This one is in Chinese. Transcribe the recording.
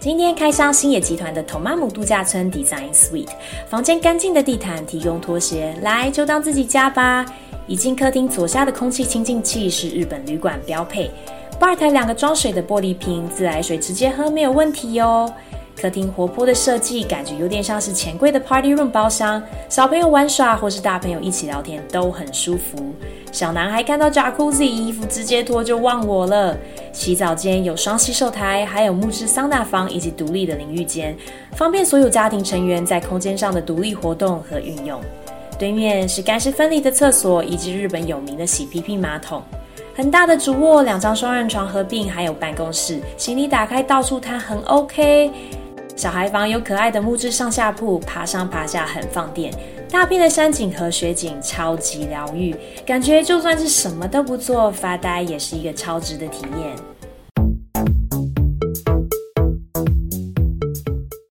今天开箱星野集团的 Tomamu 度假村 Design Suite，房间干净的地毯提供拖鞋，来就当自己家吧。一进客厅左下的空气清净器是日本旅馆标配，吧台两个装水的玻璃瓶，自来水直接喝没有问题哦。客厅活泼的设计，感觉有点像是钱柜的 Party Room 包厢，小朋友玩耍或是大朋友一起聊天都很舒服。小男孩看到 Jacuzzi 衣服直接脱就忘我了。洗澡间有双洗手台，还有木质桑拿房以及独立的淋浴间，方便所有家庭成员在空间上的独立活动和运用。对面是干湿分离的厕所，以及日本有名的洗屁屁马桶。很大的主卧，两张双人床合并，还有办公室，行李打开到处摊，很 OK。小孩房有可爱的木质上下铺，爬上爬下很放电。大片的山景和雪景超级疗愈，感觉就算是什么都不做发呆，也是一个超值的体验。